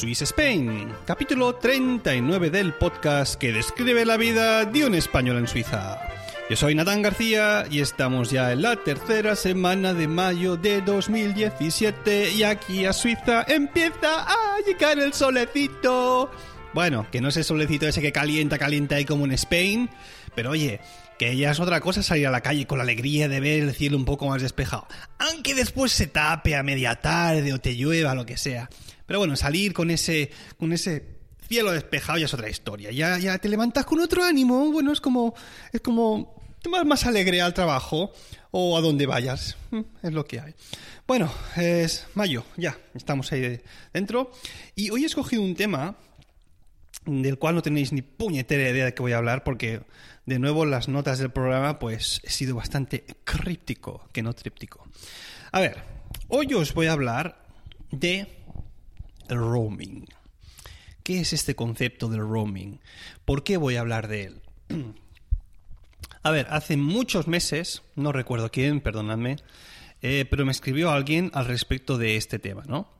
Swiss Spain, capítulo 39 del podcast que describe la vida de un español en Suiza. Yo soy Natán García y estamos ya en la tercera semana de mayo de 2017 y aquí a Suiza empieza a llegar el solecito. Bueno, que no es el solecito ese que calienta, calienta ahí como en Spain, pero oye, que ya es otra cosa salir a la calle con la alegría de ver el cielo un poco más despejado. Aunque después se tape a media tarde o te llueva, lo que sea. Pero bueno, salir con ese, con ese cielo despejado ya es otra historia. Ya, ya te levantas con otro ánimo. Bueno, es como, es como vas más alegre al trabajo o a donde vayas. Es lo que hay. Bueno, es mayo, ya, estamos ahí dentro. Y hoy he escogido un tema del cual no tenéis ni puñetera idea de qué voy a hablar porque de nuevo las notas del programa pues he sido bastante críptico, que no tríptico. A ver, hoy os voy a hablar de roaming. ¿Qué es este concepto del roaming? ¿Por qué voy a hablar de él? A ver, hace muchos meses, no recuerdo quién, perdonadme, eh, pero me escribió alguien al respecto de este tema, ¿no?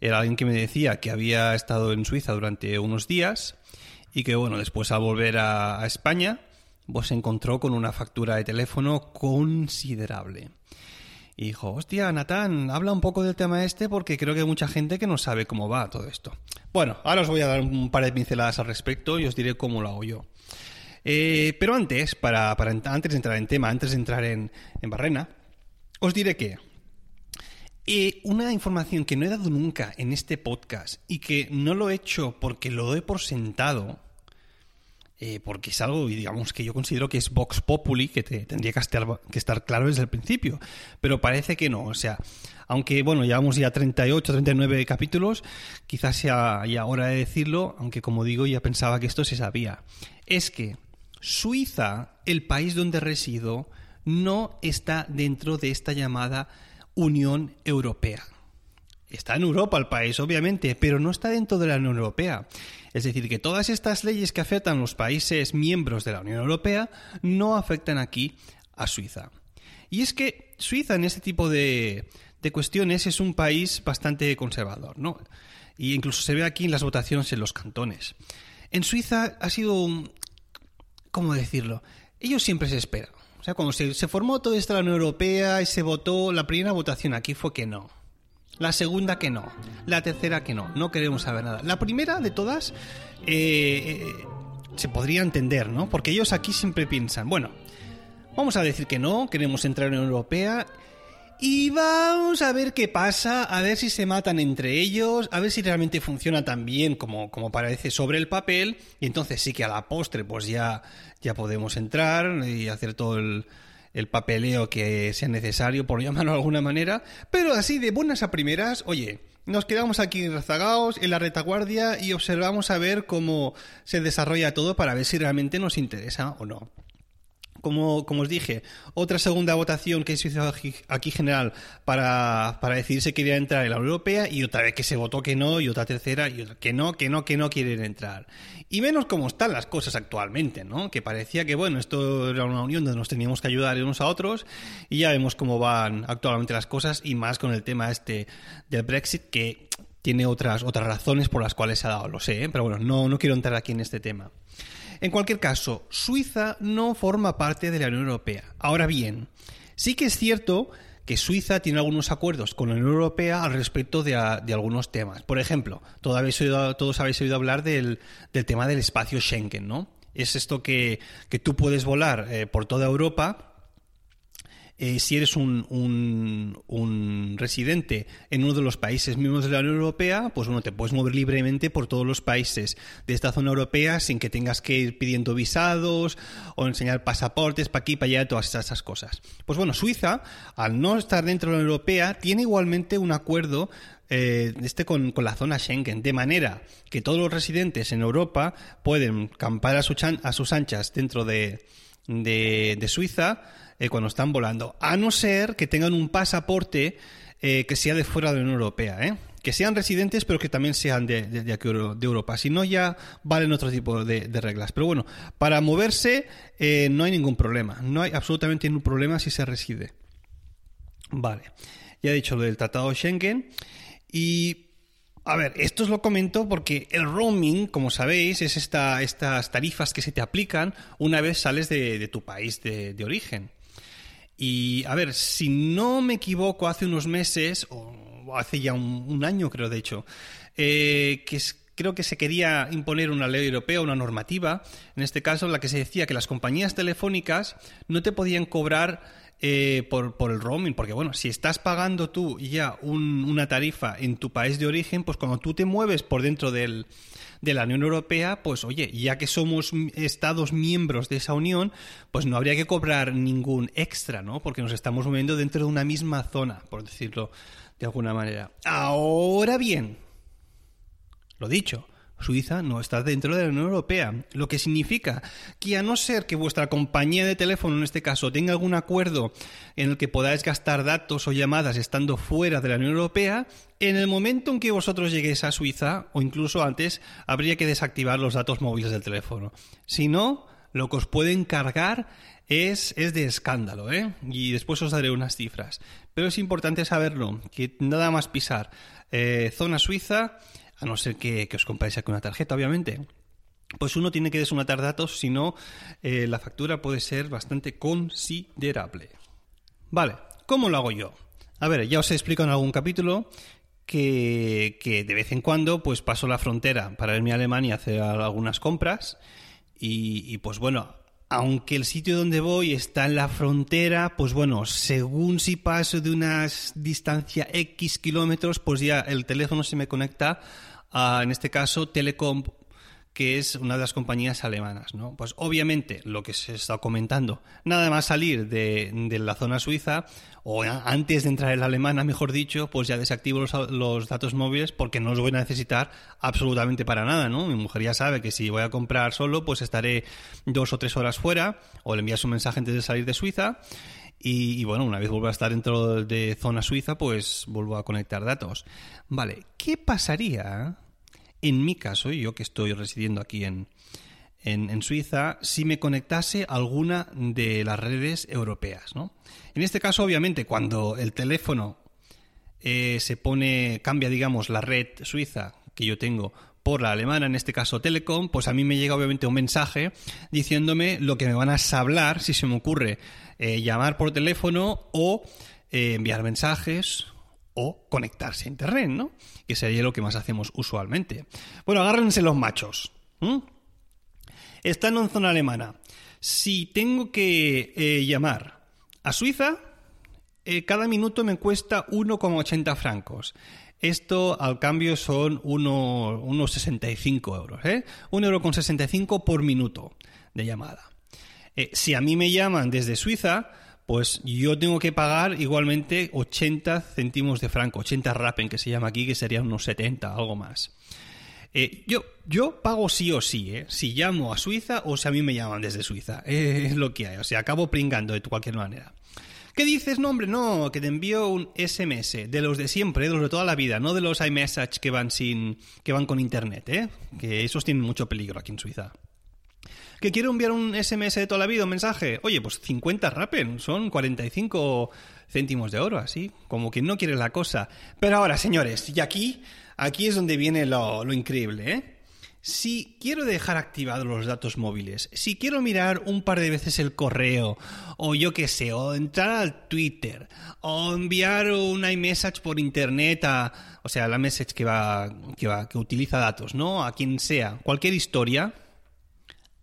Era alguien que me decía que había estado en Suiza durante unos días y que, bueno, después al volver a, a España, pues se encontró con una factura de teléfono considerable. Y dijo, hostia, Natán, habla un poco del tema este porque creo que hay mucha gente que no sabe cómo va todo esto. Bueno, ahora os voy a dar un par de pinceladas al respecto y os diré cómo lo hago yo. Eh, pero antes, para, antes de entrar en tema, antes de entrar en, en Barrena, os diré que eh, una información que no he dado nunca en este podcast y que no lo he hecho porque lo doy por sentado, eh, porque es algo, digamos, que yo considero que es Vox Populi, que te, tendría que estar, que estar claro desde el principio, pero parece que no, o sea, aunque, bueno, llevamos ya 38, 39 capítulos, quizás sea ya hora de decirlo, aunque como digo, ya pensaba que esto se sabía, es que Suiza, el país donde resido, no está dentro de esta llamada Unión Europea. Está en Europa el país, obviamente, pero no está dentro de la Unión Europea. Es decir, que todas estas leyes que afectan a los países miembros de la Unión Europea no afectan aquí a Suiza. Y es que Suiza en este tipo de, cuestiones es un país bastante conservador, ¿no? Y incluso se ve aquí en las votaciones en los cantones. En Suiza ha sido. ¿Cómo decirlo? Ellos siempre se esperan. O sea, cuando se, se formó toda esta Unión Europea y se votó, la primera votación aquí fue que no. La segunda que no. La tercera que no. No queremos saber nada. La primera de todas eh, eh, se podría entender, ¿no? Porque ellos aquí siempre piensan, bueno, vamos a decir que no, queremos entrar en la Unión Europea y vamos a ver qué pasa, a ver si se matan entre ellos, a ver si realmente funciona tan bien como, como parece sobre el papel y entonces sí que a la postre pues ya, ya podemos entrar y hacer todo el el papeleo que sea necesario, por llamarlo de alguna manera, pero así de buenas a primeras, oye, nos quedamos aquí rezagados en la retaguardia y observamos a ver cómo se desarrolla todo para ver si realmente nos interesa o no como, como os dije, otra segunda votación que se hizo aquí, general para, para decidir si quería entrar en la Unión Europea y otra vez que se votó que no y otra tercera y otra que no, que no, que no quieren entrar. Y menos cómo están las cosas actualmente, ¿no? Que parecía que, bueno, esto era una unión donde nos teníamos que ayudar unos a otros y ya vemos cómo van actualmente las cosas y más con el tema este del Brexit que tiene otras, otras razones por las cuales se ha dado, lo sé, ¿eh? pero bueno, no, no quiero entrar aquí en este tema. En cualquier caso, Suiza no forma parte de la Unión Europea. Ahora bien, sí que es cierto que Suiza tiene algunos acuerdos con la Unión Europea al respecto de, algunos temas. Por ejemplo, todos habéis oído, hablar del, tema del espacio Schengen, ¿no? Es esto que, tú puedes volar eh, por toda Europa eh, si eres un, un, residente en uno de los países miembros de la Unión Europea, pues bueno, te puedes mover libremente por todos los países de esta zona europea sin que tengas que ir pidiendo visados o enseñar pasaportes para aquí, para allá, todas esas cosas. Pues bueno, Suiza, al no estar dentro de la Unión Europea, tiene igualmente un acuerdo eh, este con, la zona Schengen, de manera que todos los residentes en Europa pueden campar a, a sus anchas dentro de, de, de Suiza eh, cuando están volando, a no ser que tengan un pasaporte eh, que sea de fuera de la Unión Europea, ¿eh? que sean residentes pero que también sean de, de, de Europa. Si no, ya valen otro tipo de, reglas. Pero bueno, para moverse no hay ningún problema. No hay absolutamente ningún problema si se reside. Vale, ya he dicho lo del Tratado Schengen. Y A ver, esto os lo comento porque el roaming, como sabéis, es esta, estas tarifas que se te aplican una vez sales de, tu país de, origen. Y a ver, si no me equivoco, hace unos meses, o hace ya un, año creo de hecho, eh, que creo que se quería imponer una ley europea, una normativa, en este caso en la que se decía que las compañías telefónicas no te podían cobrar eh, por, por, el roaming, porque bueno, si estás pagando tú ya una tarifa en tu país de origen, pues cuando tú te mueves por dentro del, de la Unión Europea, pues oye, ya que somos Estados miembros de esa Unión, pues no habría que cobrar ningún extra, ¿no? Porque nos estamos moviendo dentro de una misma zona, por decirlo de alguna manera. Ahora bien, lo dicho, Suiza no está dentro de la Unión Europea, lo que significa que a no ser que vuestra compañía de teléfono, en este caso, tenga algún acuerdo en el que podáis gastar datos o llamadas estando fuera de la Unión Europea, en el momento en que vosotros lleguéis a Suiza, o incluso antes, habría que desactivar los datos móviles del teléfono. Si no, lo que os pueden cargar es, es de escándalo, ¿eh? Y después os daré unas cifras. Pero es importante saberlo, que nada más pisar eh, zona suiza a no ser que, os compráis aquí una tarjeta, obviamente. Pues uno tiene que desnotar datos, si no, eh, la factura puede ser bastante considerable. Vale, ¿cómo lo hago yo? A ver, ya os he explicado en algún capítulo que, que, de vez en cuando pues paso la frontera para irme a Alemania a hacer algunas compras y, pues bueno, aunque el sitio donde voy está en la frontera, pues bueno, según si paso de una distancia X kilómetros, pues ya el teléfono se me conecta en este caso, Telecom, que es una de las compañías alemanas. ¿no? Pues obviamente, lo que se está comentando, nada más salir de, la zona suiza, o antes de entrar en la alemana, mejor dicho, pues ya desactivo los, datos móviles porque no los voy a necesitar absolutamente para nada. ¿no? Mi mujer ya sabe que si voy a comprar solo, pues estaré dos o tres horas fuera, o le envías un mensaje antes de salir de Suiza. Y, y, bueno, una vez vuelvo a estar dentro de zona suiza, pues vuelvo a conectar datos. Vale, ¿qué pasaría en mi caso, yo que estoy residiendo aquí en, en, Suiza, si me conectase a alguna de las redes europeas. ¿no? En este caso, obviamente, cuando el teléfono eh, se pone, cambia, digamos, la red suiza que yo tengo por la alemana, en este caso Telecom, pues a mí me llega obviamente un mensaje diciéndome lo que me van a hablar si se me ocurre eh, llamar por teléfono o eh, enviar mensajes o conectarse a Internet, ¿no? Que sería lo que más hacemos usualmente. Bueno, agárrense los machos. Están en zona alemana. Si tengo que eh, llamar a Suiza, eh, cada minuto me cuesta 1,80 francos. Esto al cambio son unos 65 euros. ¿eh? 1,65 euro por minuto de llamada. Eh, si a mí me llaman desde Suiza, pues yo tengo que pagar igualmente 80 céntimos de franco, 80 rappen que se llama aquí, que serían unos 70, algo más. Eh, yo, yo pago sí o sí, ¿eh? si llamo a Suiza o si a mí me llaman desde Suiza. es lo que hay, o sea, acabo pringando de cualquier manera. ¿Qué dices? No, hombre, no, que te envío un SMS, de los de siempre, de los de toda la vida, no de los iMessage que van sin, que van con internet, ¿eh? Que esos tienen mucho peligro aquí en Suiza que quiero enviar un SMS de toda la vida, un mensaje. Oye, pues 50 rapen, son 45 céntimos de oro, así, como quien no quiere la cosa. Pero ahora, señores, y aquí, aquí es donde viene lo, increíble, ¿eh? Si quiero dejar activados los datos móviles, si quiero mirar un par de veces el correo, o yo qué sé, o entrar al Twitter, o enviar un iMessage por internet a, o sea, la message que va, que va, que utiliza datos, ¿no? A quien sea, cualquier historia,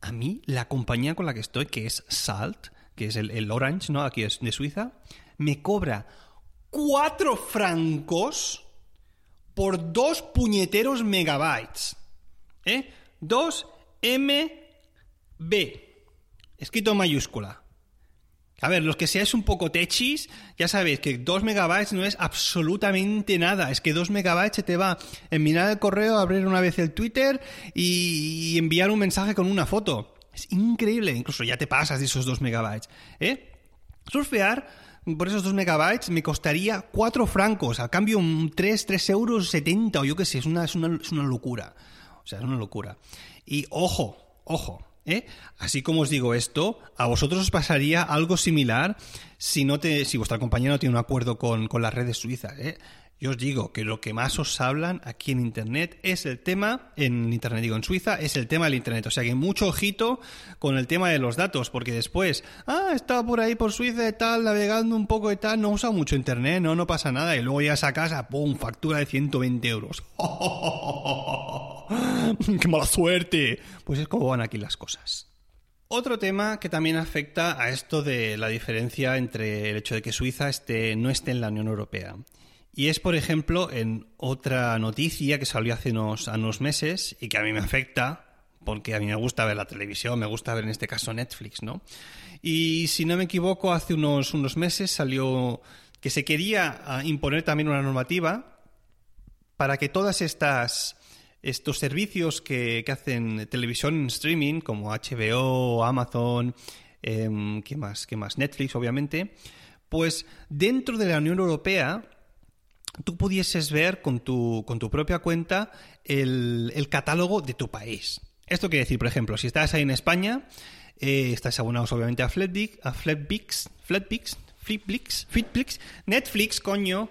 a mí la compañía con la que estoy, que es Salt, que es el, Orange, ¿no? Aquí es de Suiza, me cobra cuatro francos por dos puñeteros megabytes. ¿Eh? 2 MB. Escrito en mayúscula. A ver, los que seáis un poco techis, ya sabéis que 2 megabytes no es absolutamente nada. Es que 2 megabytes se te va en mirar el correo, abrir una vez el Twitter y enviar un mensaje con una foto. Es increíble. Incluso ya te pasas de esos 2 megabytes. ¿eh? Surfear por esos 2 megabytes me costaría 4 francos. Al cambio, un 3, 3 euros 70 o yo qué sé. Es una, es una, es una locura. O sea, es una locura. Y ojo, ojo ¿Eh? Así como os digo esto, a vosotros os pasaría algo similar si, no te, si vuestra compañía no tiene un acuerdo con, las redes suizas. ¿eh? Yo os digo que lo que más os hablan aquí en Internet es el tema, en Internet digo, en Suiza, es el tema del Internet. O sea que mucho ojito con el tema de los datos, porque después, ah, estaba por ahí por Suiza y tal, navegando un poco y tal, no usa mucho Internet, no, no pasa nada. Y luego llegas a casa, ¡pum! Factura de 120 euros. ¡Qué mala suerte! Pues es como van aquí las cosas. Otro tema que también afecta a esto de la diferencia entre el hecho de que Suiza esté, no esté en la Unión Europea. Y es, por ejemplo, en otra noticia que salió hace unos, unos meses y que a mí me afecta, porque a mí me gusta ver la televisión, me gusta ver en este caso Netflix, ¿no? Y si no me equivoco, hace unos, unos meses salió que se quería ah, imponer también una normativa para que todas estas estos servicios que, hacen televisión en streaming, como HBO, Amazon, eh, ¿qué más? ¿Qué más? Netflix, obviamente, pues dentro de la Unión Europea tú pudieses ver con tu, con tu propia cuenta el, el, catálogo de tu país. Esto quiere decir, por ejemplo, si estás ahí en España, eh, estás abonados obviamente a Flatbix, a Flatbix, Flatbix, Flipblix, Fitblix, Netflix, coño,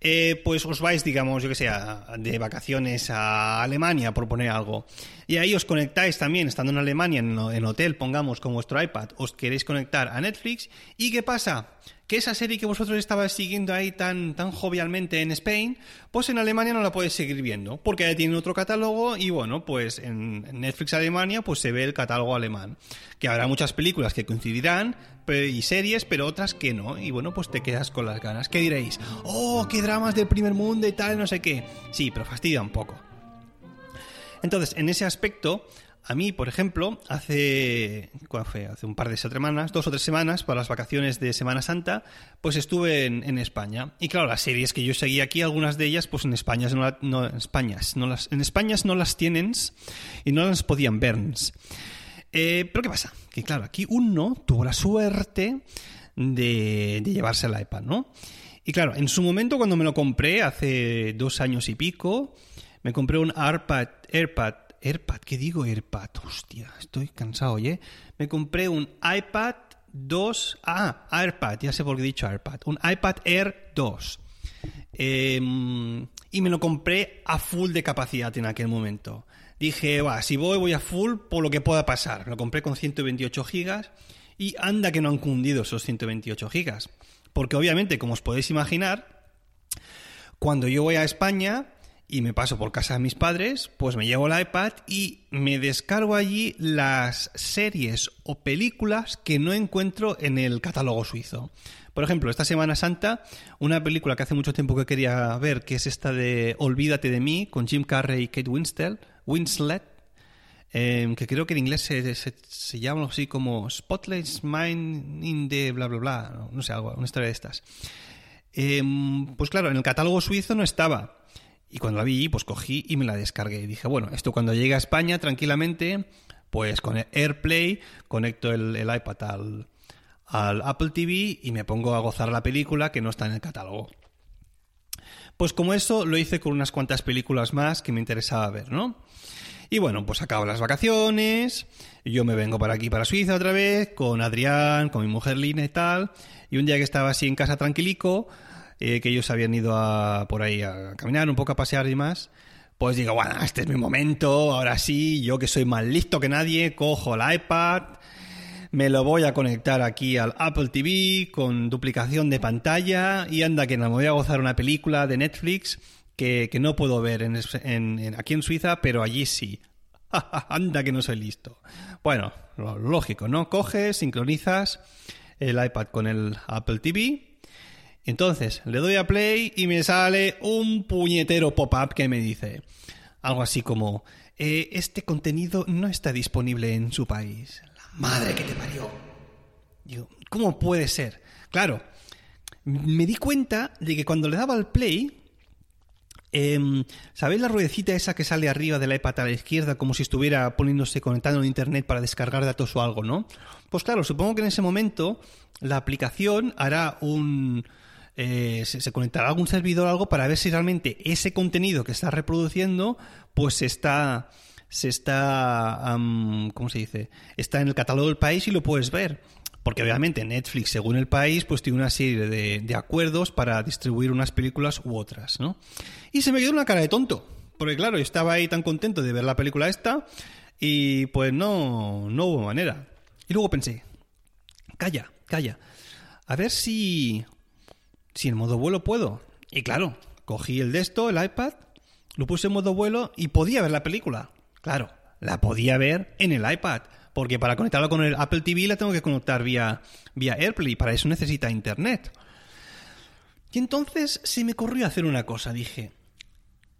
eh, pues os vais, digamos, yo que sé, de vacaciones a Alemania, por poner algo. Y ahí os conectáis también, estando en Alemania, en, en hotel, pongamos, con vuestro iPad, os queréis conectar a Netflix. ¿Y qué pasa? Que esa serie que vosotros estabais siguiendo ahí tan, tan jovialmente en Spain, pues en Alemania no la podéis seguir viendo, porque ya tienen otro catálogo y bueno, pues en Netflix Alemania pues se ve el catálogo alemán, que habrá muchas películas que coincidirán y series, pero otras que no, y bueno, pues te quedas con las ganas. ¿Qué diréis? Oh, qué dramas del primer mundo y tal, no sé qué. Sí, pero fastidia un poco. Entonces, en ese aspecto, a mí, por ejemplo, hace, fue? hace un par de semanas, dos o tres semanas, para las vacaciones de Semana Santa, pues estuve en, España. Y claro, las series que yo seguí aquí, algunas de ellas, pues en España no, no las, en España no las tienen y no las podían ver. Eh, pero ¿qué pasa? Que claro, aquí uno tuvo la suerte de, llevarse el iPad, ¿no? Y claro, en su momento cuando me lo compré, hace dos años y pico, me compré un AirPad, AirPad AirPad, ¿qué digo AirPad? Hostia, estoy cansado, oye. Me compré un iPad 2. Ah, AirPad, ya sé por qué he dicho AirPad. Un iPad Air 2. Em, y me lo compré a full de capacidad en aquel momento. Dije, va, si voy, voy a full por lo que pueda pasar. Lo compré con 128 gigas y anda que no han cundido esos 128 gigas. Porque obviamente, como os podéis imaginar, cuando yo voy a España, y me paso por casa de mis padres, pues me llevo el iPad y me descargo allí las series o películas que no encuentro en el catálogo suizo. Por ejemplo, esta Semana Santa, una película que hace mucho tiempo que quería ver, que es esta de Olvídate de mí, con Jim Carrey y Kate Winslet, Winslet em, que creo que en inglés se, llama así como Spotlights Mind in the bla bla bla, no sé, algo, una historia de estas. Em, pues claro, en el catálogo suizo no estaba. Y cuando la vi, pues cogí y me la descargué. Y dije, bueno, esto cuando llegue a España tranquilamente, pues con AirPlay conecto el, iPad al, al Apple TV y me pongo a gozar la película que no está en el catálogo. Pues como eso lo hice con unas cuantas películas más que me interesaba ver, ¿no? Y bueno, pues acabo las vacaciones, yo me vengo para aquí, para Suiza otra vez, con Adrián, con mi mujer Lina y tal, y un día que estaba así en casa tranquilico, eh, que ellos habían ido a, por ahí a caminar, un poco a pasear y más, pues digo, bueno, este es mi momento, ahora sí, yo que soy más listo que nadie, cojo el iPad, me lo voy a conectar aquí al Apple TV con duplicación de pantalla y anda que me voy a gozar una película de Netflix que, no puedo ver en, aquí en Suiza, pero allí sí. anda que no soy listo. Bueno, lo lógico, ¿no? Coges, sincronizas el iPad con el Apple TV entonces, le doy a play y me sale un puñetero pop-up que me dice algo así como, eh, este contenido no está disponible en su país. La madre que te parió. Digo, ¿cómo puede ser? Claro, me di cuenta de que cuando le daba al play, eh, ¿sabéis la ruedecita esa que sale arriba de la iPad a la izquierda como si estuviera poniéndose conectando en internet para descargar datos o algo, ¿no? Pues claro, supongo que en ese momento la aplicación hará un eh, se, conectará a algún servidor o algo para ver si realmente ese contenido que está reproduciendo, pues está, se está, ¿cómo se dice? Está en el catálogo del país y lo puedes ver. Porque obviamente Netflix, según el país, pues tiene una serie de, de acuerdos para distribuir unas películas u otras, ¿no? Y se me quedó una cara de tonto. Porque claro, yo estaba ahí tan contento de ver la película esta y pues no, no hubo manera. Y luego pensé, calla, calla, a ver si, si en modo vuelo puedo. Y claro, cogí el de esto, el iPad, lo puse en modo vuelo y podía ver la película. Claro, la podía ver en el iPad. Porque para conectarlo con el Apple TV la tengo que conectar vía, vía AirPlay. Para eso necesita internet. Y entonces se me ocurrió hacer una cosa. Dije,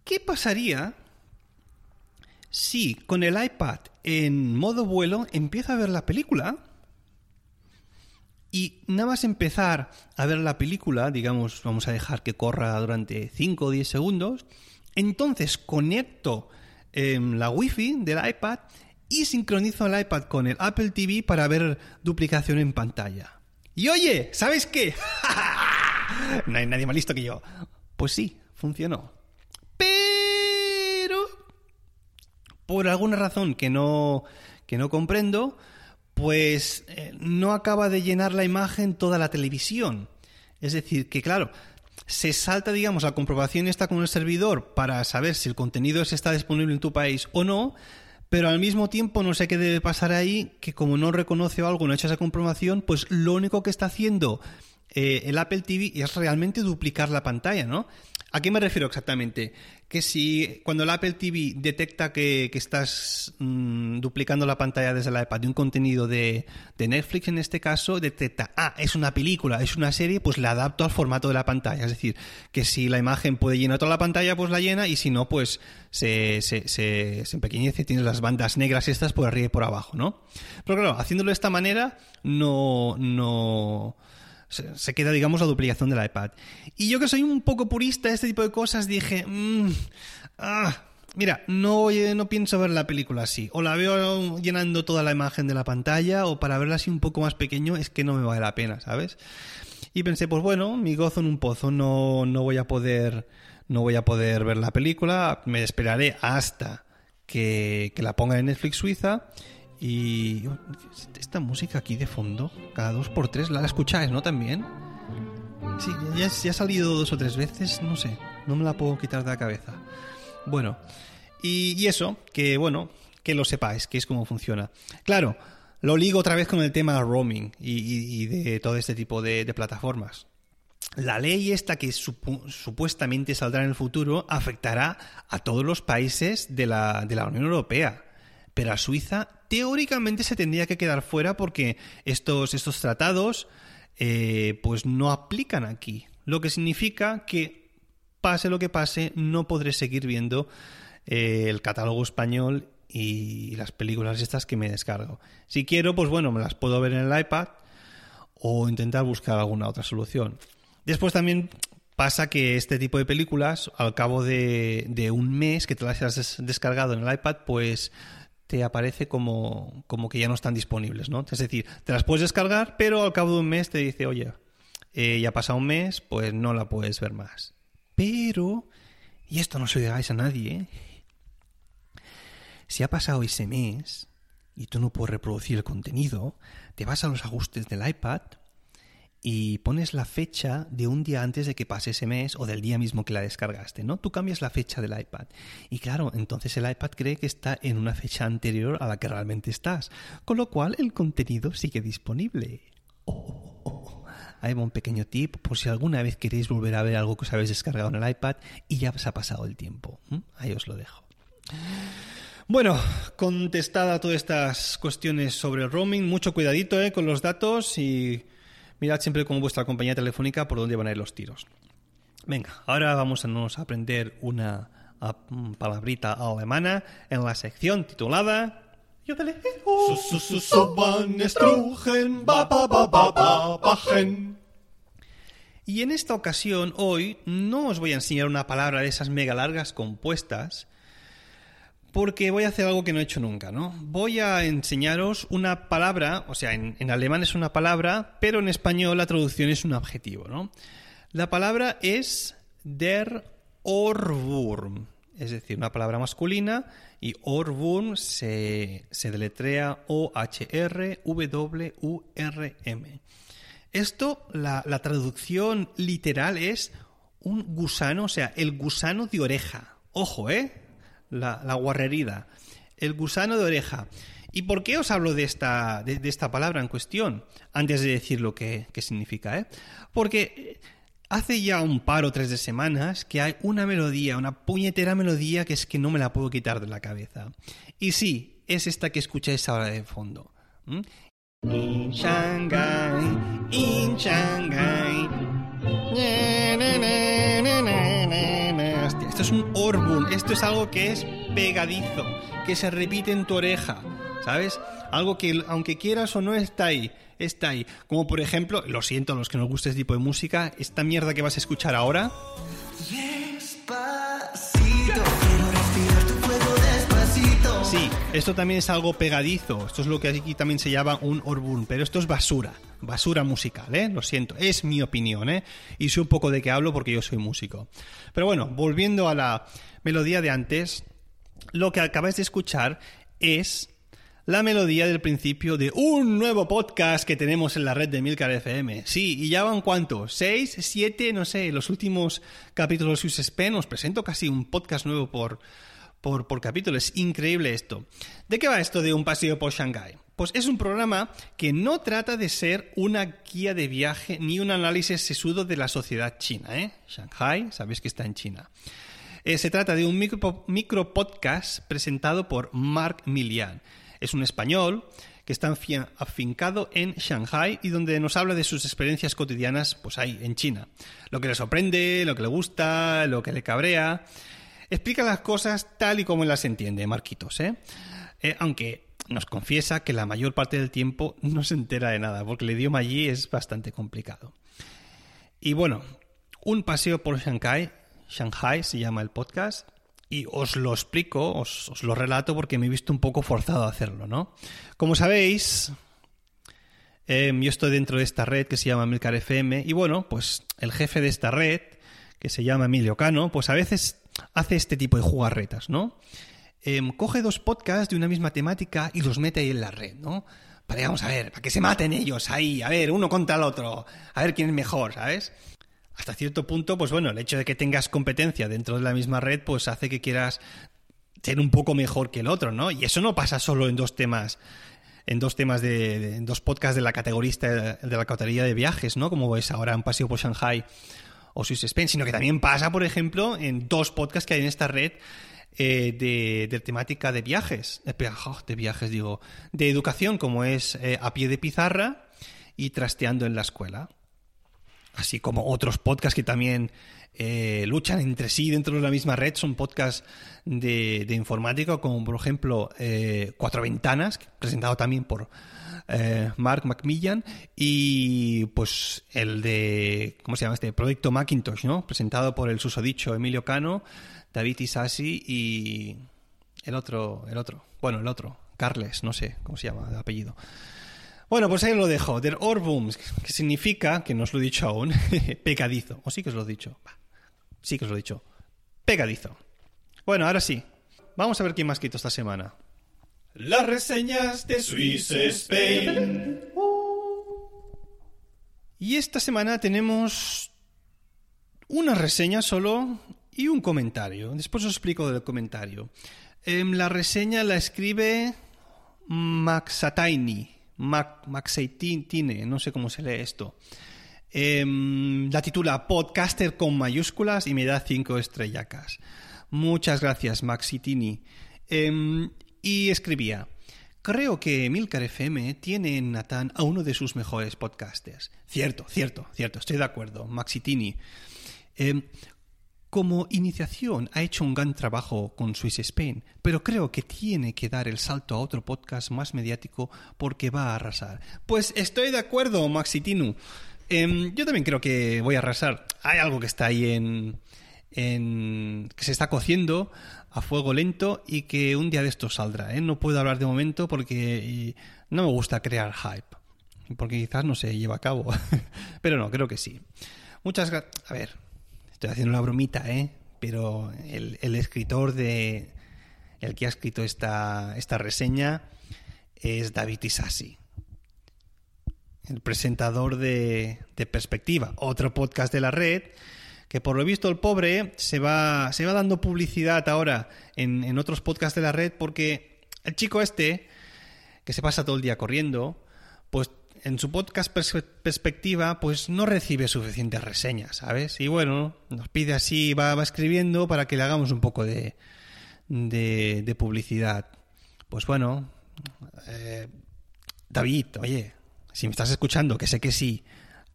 ¿Qué pasaría si con el iPad en modo vuelo empiezo a ver la película? Y nada más empezar a ver la película, digamos, vamos a dejar que corra durante 5 o 10 segundos, entonces conecto em, la Wi-Fi del iPad y sincronizo el iPad con el Apple TV para ver duplicación en pantalla. Y oye, ¿sabes qué? no hay nadie más listo que yo. Pues sí, funcionó. por alguna razón que no, que no comprendo, pues eh, no acaba de llenar la imagen toda la televisión. Es decir, que claro, se salta, digamos, la comprobación está con el servidor para saber si el contenido está disponible en tu país o no, pero al mismo tiempo no sé qué debe pasar ahí, que como no reconoce algo, no ha hecho esa comprobación, pues lo único que está haciendo eh, el Apple TV es realmente duplicar la pantalla, ¿no? ¿A qué me refiero exactamente? Que si cuando el Apple TV detecta que, estás mm, duplicando la pantalla desde la iPad de un contenido de, Netflix en este caso, detecta, ah, es una película, es una serie, pues la adapto al formato de la pantalla. Es decir, que si la imagen puede llenar toda la pantalla, pues la llena y si no, pues se, se, se, se empequeñece, tienes las bandas negras estas por arriba y por abajo, ¿no? Pero claro, haciéndolo de esta manera, no... no se, queda, digamos, la duplicación del iPad. Y yo que soy un poco purista de este tipo de cosas, dije, mm, ah, mira, no, no pienso ver la película así. O la veo llenando toda la imagen de la pantalla, o para verla así un poco más pequeño, es que no me vale la pena, ¿sabes? Y pensé, pues bueno, mi gozo en un pozo, no, no voy a poder, no voy a poder ver la película, me esperaré hasta que, que la ponga en Netflix Suiza y esta música aquí de fondo, cada dos por tres, la escucháis, ¿no? También. Sí, ya, ha salido dos o tres veces, no sé, no me la puedo quitar de la cabeza. Bueno, y, eso, que bueno, que lo sepáis, que es cómo funciona. Claro, lo ligo otra vez con el tema roaming y, de todo este tipo de, plataformas. La ley esta que supuestamente saldrá en el futuro afectará a todos los países de la Unión Europea pero a Suiza teóricamente se tendría que quedar fuera porque estos, estos tratados eh, pues no aplican aquí. Lo que significa que pase lo que pase, no podré seguir viendo eh, el catálogo español y las películas estas que me descargo. Si quiero, pues bueno, me las puedo ver en el iPad o intentar buscar alguna otra solución. Después también pasa que este tipo de películas, al cabo de, de un mes que te las has descargado en el iPad, pues te aparece como, como que ya no están disponibles, ¿no? Es decir, te las puedes descargar, pero al cabo de un mes te dice, oye, eh, ya ha pasado un mes, pues no la puedes ver más. Pero, y esto no se lo digáis a nadie, ¿eh? si ha pasado ese mes y tú no puedes reproducir el contenido, te vas a los ajustes del iPad y pones la fecha de un día antes de que pase ese mes o del día mismo que la descargaste, ¿no? Tú cambias la fecha del iPad. Y claro, entonces el iPad cree que está en una fecha anterior a la que realmente estás, con lo cual el contenido sigue disponible. Oh, oh. Ahí va un pequeño tip por si alguna vez queréis volver a ver algo que os habéis descargado en el iPad y ya os ha pasado el tiempo. Ahí os lo dejo. Bueno, contestada todas estas cuestiones sobre el roaming, mucho cuidadito ¿eh? con los datos y mirad siempre con vuestra compañía telefónica por dónde van a ir los tiros. Venga, ahora vamos a, aprender una palabrita alemana en la sección titulada... Y en esta ocasión, hoy, no os voy a enseñar una palabra de esas mega largas compuestas, porque voy a hacer algo que no he hecho nunca, ¿no? Voy a enseñaros una palabra, o sea, en, alemán es una palabra, pero en español la traducción es un adjetivo, ¿no? La palabra es der Ohrwurm, es decir, una palabra masculina, y Ohrwurm se, se deletrea O-H-R-W-U-R-M. Esto, la, la traducción literal es un gusano, o sea, el gusano de oreja. Ojo, ¿eh? La, la guarrerida. El gusano de oreja. ¿Y por qué os hablo de esta, de, esta palabra en cuestión? Antes de decir lo que, significa, ¿eh? Porque hace ya un par o tres de semanas que hay una melodía, una puñetera melodía que es que no me la puedo quitar de la cabeza. Y sí, es esta que escucháis ahora de fondo. In Shanghai, in Shanghai. Esto es un orbun, esto es algo que es pegadizo, que se repite en tu oreja. ¿sabes? Algo que aunque quieras o no está ahí, está ahí. Como por ejemplo, lo siento a los que nos guste este tipo de música, esta mierda que vas a escuchar ahora. Sí, esto también es algo pegadizo. Esto es lo que aquí también se llama un orbun, pero esto es basura, basura musical, ¿eh? Lo siento, es mi opinión, ¿eh? Y sé un poco de qué hablo porque yo soy músico. Pero bueno, volviendo a la melodía de antes, lo que acabáis de escuchar es la melodía del principio de un nuevo podcast que tenemos en la red de Milcar FM. Sí, y ya van cuántos, seis, siete, no sé, los últimos capítulos de Swiss os presento casi un podcast nuevo por, por, por capítulo. Es increíble esto. ¿De qué va esto de un paseo por Shanghái? Pues es un programa que no trata de ser una guía de viaje ni un análisis sesudo de la sociedad china. ¿eh? Shanghai, sabéis que está en China. Eh, se trata de un micro, podcast presentado por Mark Milian es un español que está afincado en Shanghai y donde nos habla de sus experiencias cotidianas pues ahí, en China. Lo que le sorprende, lo que le gusta, lo que le cabrea. Explica las cosas tal y como las entiende, Marquitos, ¿eh? eh aunque nos confiesa que la mayor parte del tiempo no se entera de nada, porque el idioma allí es bastante complicado. Y bueno, un paseo por Shanghai, Shanghai se llama el podcast, y os lo explico, os, lo relato porque me he visto un poco forzado a hacerlo, ¿no? Como sabéis, em, yo estoy dentro de esta red que se llama Milcar FM y bueno, pues el jefe de esta red, que se llama Emilio Cano, pues a veces hace este tipo de jugarretas, ¿no? Em, coge dos podcasts de una misma temática y los mete ahí en la red, ¿no? Para, vamos a ver, para que se maten ellos ahí, a ver, uno contra el otro, a ver quién es mejor, ¿sabes? hasta cierto punto, pues bueno, el hecho de que tengas competencia dentro de la misma red, pues hace que quieras ser un poco mejor que el otro, ¿no? Y eso no pasa solo en dos temas, en dos temas de, en dos podcasts de la categoría de, la categoría de viajes, ¿no? Como es ahora un paseo por Shanghai o Swiss Spain, sino que también pasa, por ejemplo, en dos podcasts que hay en esta red eh, de, temática de viajes, de, de, viajes digo, de educación, como es eh, a pie de pizarra y trasteando en la escuela así como otros podcasts que también eh, luchan entre sí dentro de la misma red, son podcasts de, informática, como por ejemplo eh, Cuatro Ventanas, presentado también por eh, Mark Macmillan, y pues el de, ¿cómo se llama este? Proyecto Macintosh, ¿no? Presentado por el susodicho Emilio Cano, David Isasi y el otro, el otro, bueno, el otro, Carles, no sé cómo se llama de apellido. Bueno, pues ahí lo dejo. Der Orbums, que significa, que no os lo he dicho aún, pegadizo. ¿O sí que os lo he dicho? Sí que os lo he dicho. Pegadizo. Bueno, ahora sí. Vamos a ver quién más quito esta semana. Las reseñas de Swiss Spain. Y esta semana tenemos una reseña solo y un comentario. Después os explico del comentario. Em, la reseña la escribe Maxataini Maxeitine, no sé cómo se lee esto. Em, la titula Podcaster con mayúsculas y me da cinco estrellacas. Muchas gracias, Maxitini. Em, y escribía. Creo que Milcar FM tiene en Natán a uno de sus mejores podcasters. Cierto, cierto, cierto, estoy de acuerdo. Maxitini. Como iniciación ha hecho un gran trabajo con Swiss Spain, pero creo que tiene que dar el salto a otro podcast más mediático porque va a arrasar. Pues estoy de acuerdo, Maxitinu. Em, yo también creo que voy a arrasar. Hay algo que está ahí en, en, que se está cociendo a fuego lento y que un día de esto saldrá. ¿eh? No puedo hablar de momento porque no me gusta crear hype. Porque quizás no se lleva a cabo. Pero no, creo que sí. Muchas gracias. A ver, Estoy haciendo una bromita, ¿eh? pero el, escritor de el que ha escrito esta, esta reseña es David Isasi, el presentador de, de Perspectiva, otro podcast de la red, que por lo visto el pobre se va, se va dando publicidad ahora en, en otros podcasts de la red porque el chico este, que se pasa todo el día corriendo, en su podcast Perspectiva, pues no recibe suficientes reseñas, ¿sabes? Y bueno, nos pide así, va, va escribiendo para que le hagamos un poco de, de, de publicidad. Pues bueno, eh, David, oye, si me estás escuchando, que sé que sí,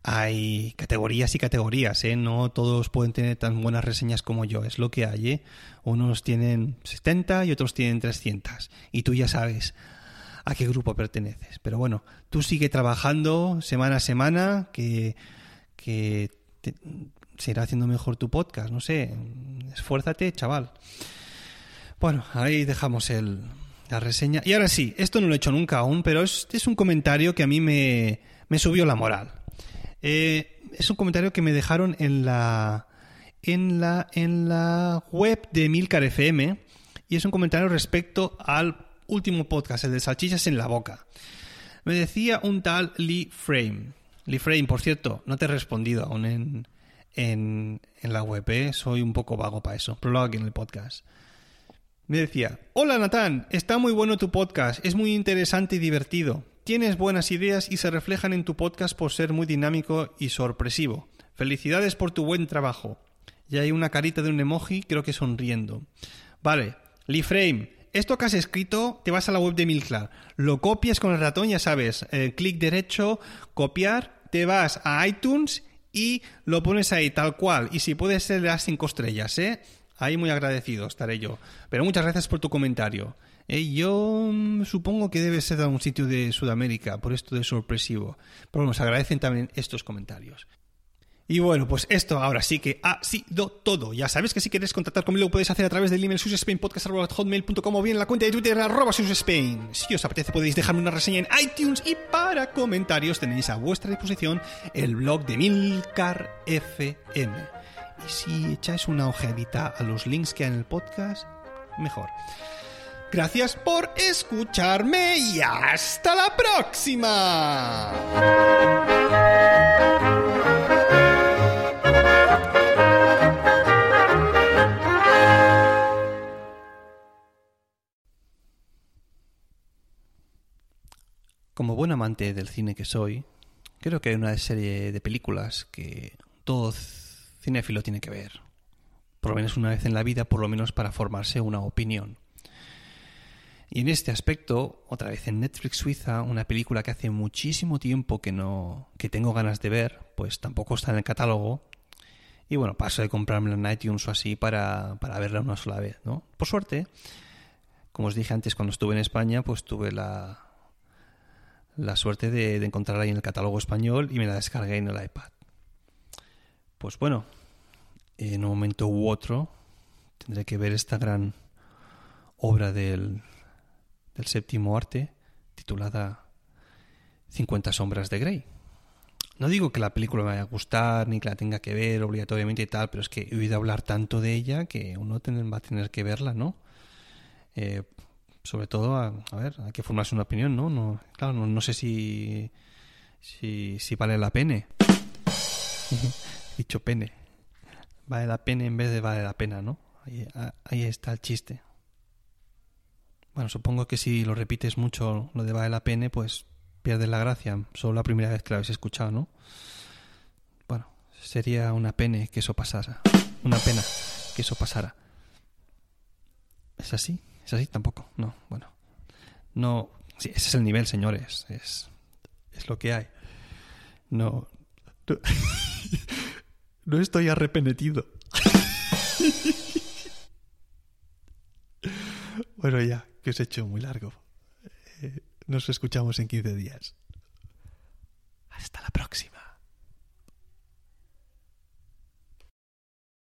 hay categorías y categorías, ¿eh? No todos pueden tener tan buenas reseñas como yo, es lo que hay, ¿eh? Unos tienen 70 y otros tienen 300. Y tú ya sabes a qué grupo perteneces. Pero bueno, tú sigue trabajando semana a semana, que, que te, se irá haciendo mejor tu podcast, no sé, esfuérzate, chaval. Bueno, ahí dejamos la reseña. Y ahora sí, esto no lo he hecho nunca aún, pero es, es un comentario que a mí me, me subió la moral. Eh, es un comentario que me dejaron en la, en la, en la web de Milcar FM y es un comentario respecto al último podcast, el de Salchichas en la Boca. Me decía un tal Lee Frame. Lee Frame, por cierto, no te he respondido aún en, en, en la web, ¿eh? soy un poco vago para eso, pero lo hago aquí en el podcast. Me decía, hola Natán, está muy bueno tu podcast, es muy interesante y divertido. Tienes buenas ideas y se reflejan en tu podcast por ser muy dinámico y sorpresivo. Felicidades por tu buen trabajo. Y hay una carita de un emoji, creo que sonriendo. Vale, Lee Frame, esto que has escrito, te vas a la web de Milclar, lo copias con el ratón, ya sabes, eh, clic derecho, copiar, te vas a iTunes y lo pones ahí tal cual. Y si puede ser, le das cinco estrellas, ¿eh? Ahí muy agradecido estaré yo. Pero muchas gracias por tu comentario. Eh, yo mm, supongo que debe ser de algún sitio de Sudamérica, por esto de sorpresivo. Pero nos agradecen también estos comentarios. Y bueno, pues esto ahora sí que ha sido todo. Ya sabes que si quieres contactar conmigo lo puedes hacer a través del email susspainpodcast.hotmail.com o bien en la cuenta de Twitter arroba susspain. Si os apetece podéis dejarme una reseña en iTunes y para comentarios tenéis a vuestra disposición el blog de Milcar FM. Y si echáis una ojeadita a los links que hay en el podcast, mejor. Gracias por escucharme y hasta la próxima. Como buen amante del cine que soy, creo que hay una serie de películas que todo cinéfilo tiene que ver. Por lo menos una vez en la vida, por lo menos para formarse una opinión. Y en este aspecto, otra vez en Netflix Suiza, una película que hace muchísimo tiempo que no que tengo ganas de ver, pues tampoco está en el catálogo. Y bueno, paso de comprarme en iTunes o así para, para verla una sola vez, ¿no? Por suerte, como os dije antes cuando estuve en España, pues tuve la, la suerte de, encontrarla en el catálogo español y me la descargué en el iPad. Pues bueno, en un momento u otro tendré que ver esta gran obra del, del séptimo arte titulada 50 sombras de Grey. No digo que la película me vaya a gustar ni que la tenga que ver obligatoriamente y tal, pero es que he oído hablar tanto de ella que uno va a tener que verla, ¿no? Eh, sobre todo, a, a, ver, hay que formarse una opinión, ¿no? no claro, no, no sé si, si, vale la pena. Dicho pene. Vale la pena en vez de vale la pena, ¿no? Ahí, ahí está el chiste. Bueno, supongo que si lo repites mucho lo de vale la pena, pues pierdes la gracia. Solo la primera vez que lo habéis escuchado, ¿no? Bueno, sería una pena que eso pasara. Una pena que eso pasara. ¿Es así? ¿Es así? Tampoco. No, bueno. No. Sí, ese es el nivel, señores. Es, es lo que hay. No. No, no estoy arrepentido. bueno, ya, que os he hecho muy largo. Eh, nos escuchamos en 15 días. Hasta la próxima.